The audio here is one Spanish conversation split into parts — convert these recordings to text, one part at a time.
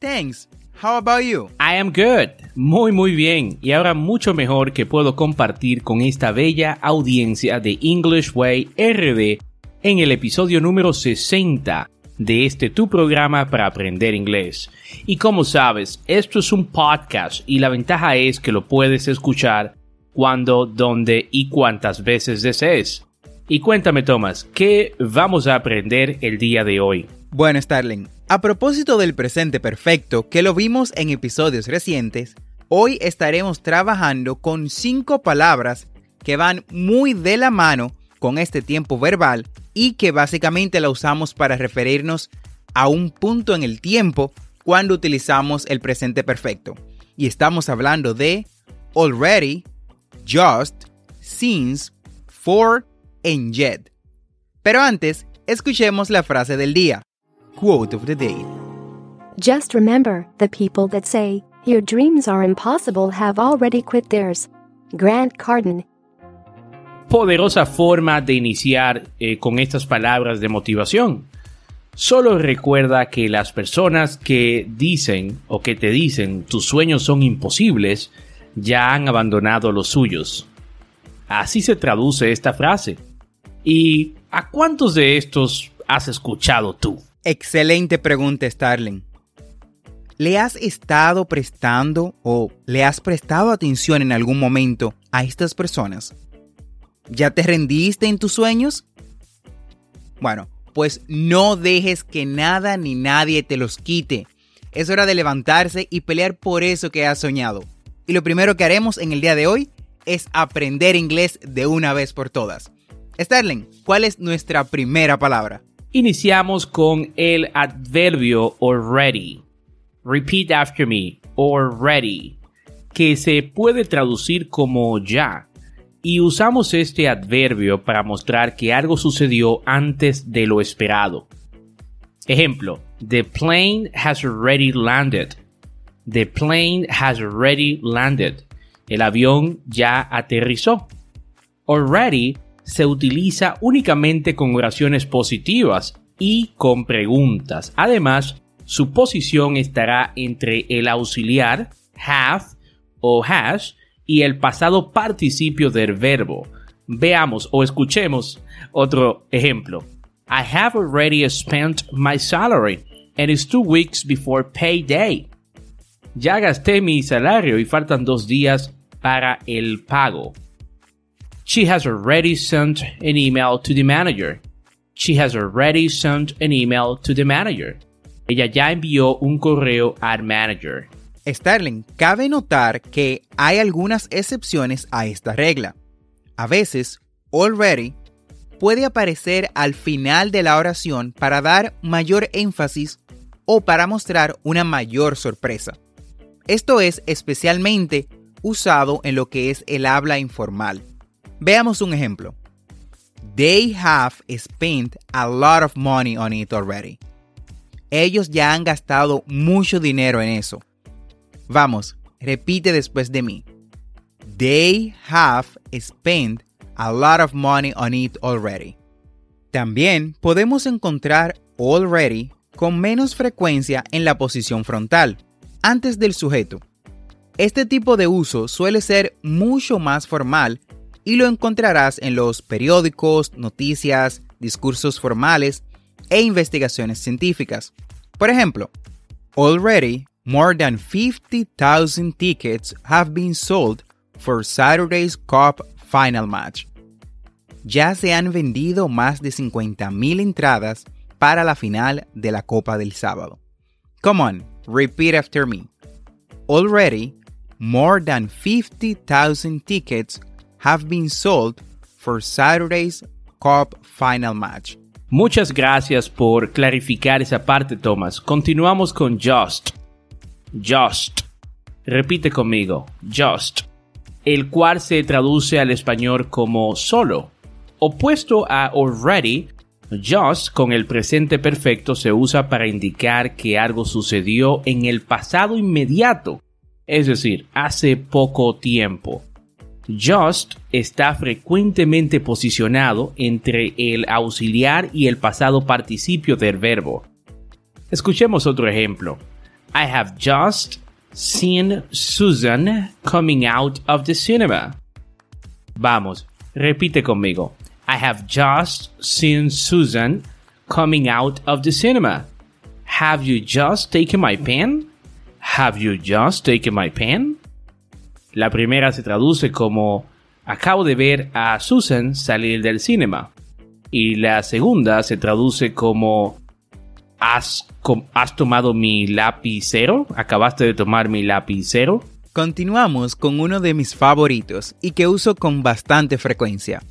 Thanks. How about you? I am good. Muy muy bien. Y ahora mucho mejor que puedo compartir con esta bella audiencia de English Way RD en el episodio número 60 de este tu programa para aprender inglés. Y como sabes, esto es un podcast y la ventaja es que lo puedes escuchar cuando, donde y cuantas veces desees. Y cuéntame, Thomas, ¿qué vamos a aprender el día de hoy? Bueno, Starling, a propósito del presente perfecto que lo vimos en episodios recientes, hoy estaremos trabajando con cinco palabras que van muy de la mano con este tiempo verbal y que básicamente la usamos para referirnos a un punto en el tiempo cuando utilizamos el presente perfecto. Y estamos hablando de already, just, since, for and yet. Pero antes, escuchemos la frase del día. Quote of the day. Just remember, the people that say, your dreams are impossible have already quit theirs. Grant Cardin. poderosa forma de iniciar eh, con estas palabras de motivación. Solo recuerda que las personas que dicen o que te dicen tus sueños son imposibles ya han abandonado los suyos. Así se traduce esta frase. ¿Y a cuántos de estos has escuchado tú? Excelente pregunta, Starling. ¿Le has estado prestando o le has prestado atención en algún momento a estas personas? ¿Ya te rendiste en tus sueños? Bueno, pues no dejes que nada ni nadie te los quite. Es hora de levantarse y pelear por eso que has soñado. Y lo primero que haremos en el día de hoy es aprender inglés de una vez por todas. Starling, ¿cuál es nuestra primera palabra? Iniciamos con el adverbio already. Repeat after me, already, que se puede traducir como ya. Y usamos este adverbio para mostrar que algo sucedió antes de lo esperado. Ejemplo, the plane has already landed. The plane has already landed. El avión ya aterrizó. Already se utiliza únicamente con oraciones positivas y con preguntas. Además, su posición estará entre el auxiliar have o has y el pasado participio del verbo. Veamos o escuchemos otro ejemplo. I have already spent my salary and it's two weeks before payday. Ya gasté mi salario y faltan dos días para el pago. She has already sent an email to the manager. She has already sent an email to the manager. Ella ya envió un correo al manager. Starling, cabe notar que hay algunas excepciones a esta regla. A veces, already puede aparecer al final de la oración para dar mayor énfasis o para mostrar una mayor sorpresa. Esto es especialmente usado en lo que es el habla informal. Veamos un ejemplo. They have spent a lot of money on it already. Ellos ya han gastado mucho dinero en eso. Vamos, repite después de mí. They have spent a lot of money on it already. También podemos encontrar already con menos frecuencia en la posición frontal, antes del sujeto. Este tipo de uso suele ser mucho más formal y lo encontrarás en los periódicos, noticias, discursos formales e investigaciones científicas. Por ejemplo, already more than 50,000 tickets have been sold for Saturday's Cup final match. Ya se han vendido más de 50,000 entradas para la final de la Copa del sábado. Come on, repeat after me. Already, more than 50,000 tickets have been sold for Saturday's Cup final match. Muchas gracias por clarificar esa parte, Thomas. Continuamos con just. Just. Repite conmigo. Just. El cual se traduce al español como solo. Opuesto a already, just con el presente perfecto se usa para indicar que algo sucedió en el pasado inmediato, es decir, hace poco tiempo. Just está frecuentemente posicionado entre el auxiliar y el pasado participio del verbo. Escuchemos otro ejemplo. I have just seen Susan coming out of the cinema. Vamos, repite conmigo. I have just seen Susan coming out of the cinema. Have you just taken my pen? Have you just taken my pen? La primera se traduce como acabo de ver a Susan salir del cinema. Y la segunda se traduce como ¿Has, ¿Has, tomado mi lapicero? ¿Acabaste de tomar mi lapicero? Continuamos con uno de mis favoritos y que uso con bastante frecuencia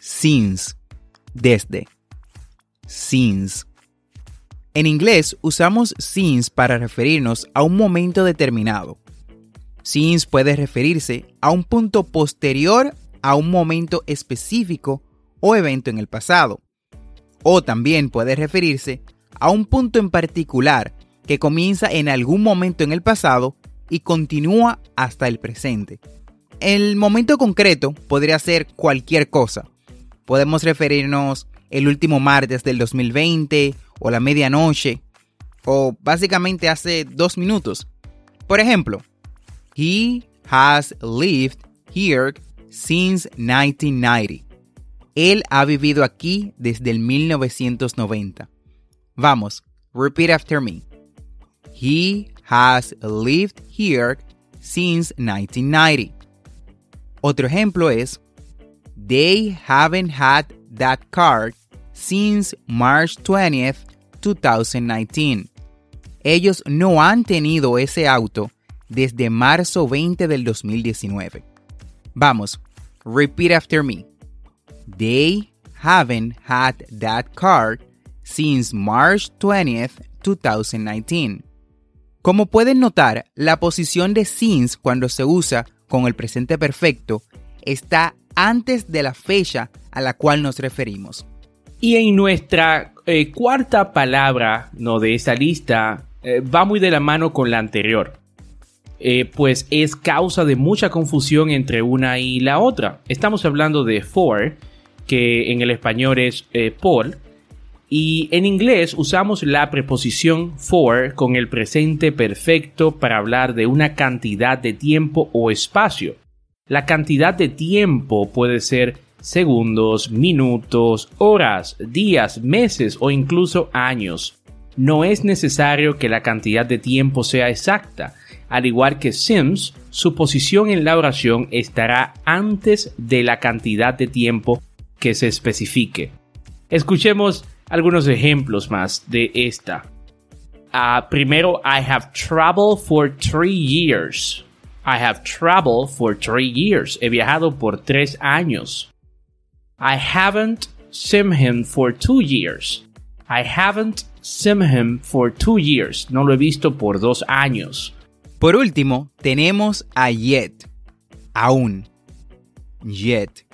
since, desde. Since. En inglés usamos since para referirnos a un momento determinado. Since puede referirse a un punto posterior a un momento específico o evento en el pasado. O también puede referirse a un punto en particular que comienza en algún momento en el pasado y continúa hasta el presente. El momento concreto podría ser cualquier cosa, Podemos referirnos el último martes del 2020 o la medianoche o básicamente hace dos minutos. Por ejemplo, He has lived here since 1990. Él ha vivido aquí desde el 1990. Vamos, repeat after me. He has lived here since 1990. Otro ejemplo es They haven't had that card since March 20th, 2019. Ellos no han tenido ese auto desde marzo 20 del 2019. Vamos, repeat after me. They haven't had that card since March 20th, 2019. Como pueden notar, la posición de since cuando se usa con el presente perfecto está antes de la fecha a la cual nos referimos. Y en nuestra eh, cuarta palabra ¿no? de esta lista eh, va muy de la mano con la anterior. Eh, pues es causa de mucha confusión entre una y la otra. Estamos hablando de for, que en el español es por, y en inglés usamos la preposición for con el presente perfecto para hablar de una cantidad de tiempo o espacio. La cantidad de tiempo puede ser segundos, minutos, horas, días, meses o incluso años. No es necesario que la cantidad de tiempo sea exacta. Al igual que Sims, su posición en la oración estará antes de la cantidad de tiempo que se especifique. Escuchemos algunos ejemplos más de esta. Ah, primero, I have traveled for three years. I have traveled for three years. He viajado por tres años. I haven't seen him for two years. I haven't seen him for two years. No lo he visto por dos años. Por último, tenemos a yet. Aún. Yet.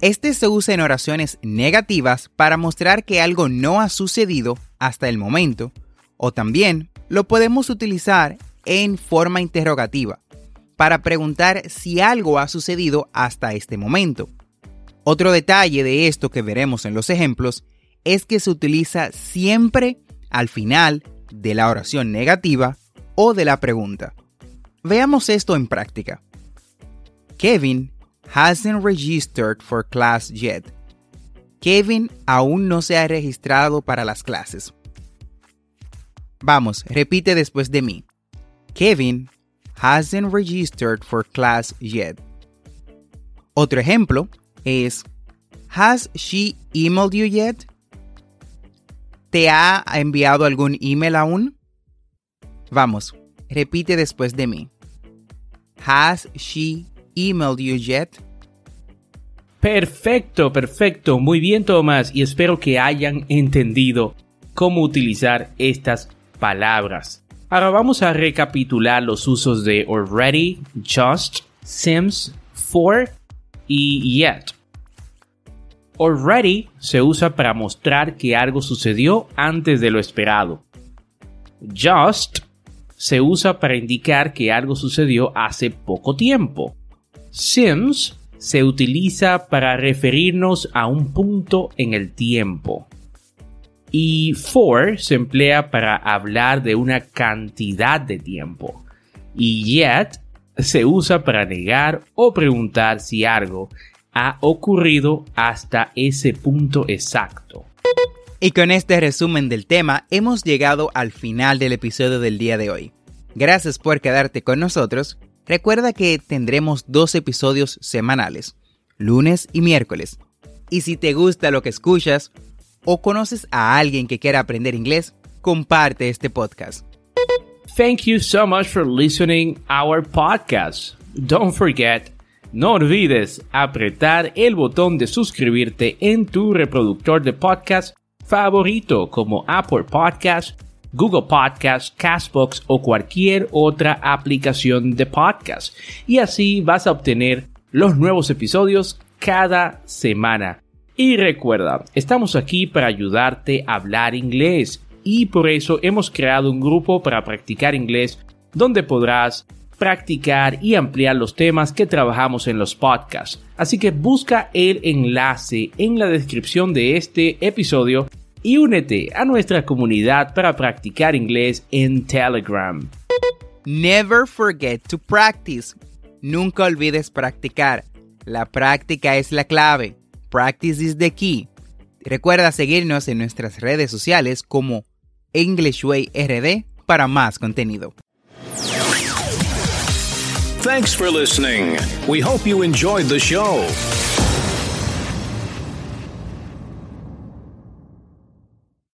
Este se usa en oraciones negativas para mostrar que algo no ha sucedido hasta el momento, o también lo podemos utilizar en forma interrogativa para preguntar si algo ha sucedido hasta este momento. Otro detalle de esto que veremos en los ejemplos es que se utiliza siempre al final de la oración negativa o de la pregunta. Veamos esto en práctica. Kevin hasn't registered for class yet. Kevin aún no se ha registrado para las clases. Vamos, repite después de mí. Kevin hasn't registered for class yet. Otro ejemplo es Has she emailed you yet? ¿Te ha enviado algún email aún? Vamos, repite después de mí. Has she emailed you yet? Perfecto, perfecto. Muy bien, Tomás. Y espero que hayan entendido cómo utilizar estas palabras. Ahora vamos a recapitular los usos de already, just, since, for y yet. Already se usa para mostrar que algo sucedió antes de lo esperado. Just se usa para indicar que algo sucedió hace poco tiempo. Since se utiliza para referirnos a un punto en el tiempo. Y for se emplea para hablar de una cantidad de tiempo. Y yet se usa para negar o preguntar si algo ha ocurrido hasta ese punto exacto. Y con este resumen del tema hemos llegado al final del episodio del día de hoy. Gracias por quedarte con nosotros. Recuerda que tendremos dos episodios semanales, lunes y miércoles. Y si te gusta lo que escuchas o conoces a alguien que quiera aprender inglés, comparte este podcast. Thank you so much for listening our podcast. Don't forget, no olvides apretar el botón de suscribirte en tu reproductor de podcast favorito como Apple Podcast, Google Podcast, Castbox o cualquier otra aplicación de podcast. Y así vas a obtener los nuevos episodios cada semana. Y recuerda, estamos aquí para ayudarte a hablar inglés y por eso hemos creado un grupo para practicar inglés donde podrás practicar y ampliar los temas que trabajamos en los podcasts. Así que busca el enlace en la descripción de este episodio y únete a nuestra comunidad para practicar inglés en Telegram. Never forget to practice. Nunca olvides practicar. La práctica es la clave. Practice is the key. Recuerda seguirnos en nuestras redes sociales como Englishway RD para más contenido. Thanks for listening. We hope you enjoyed the show.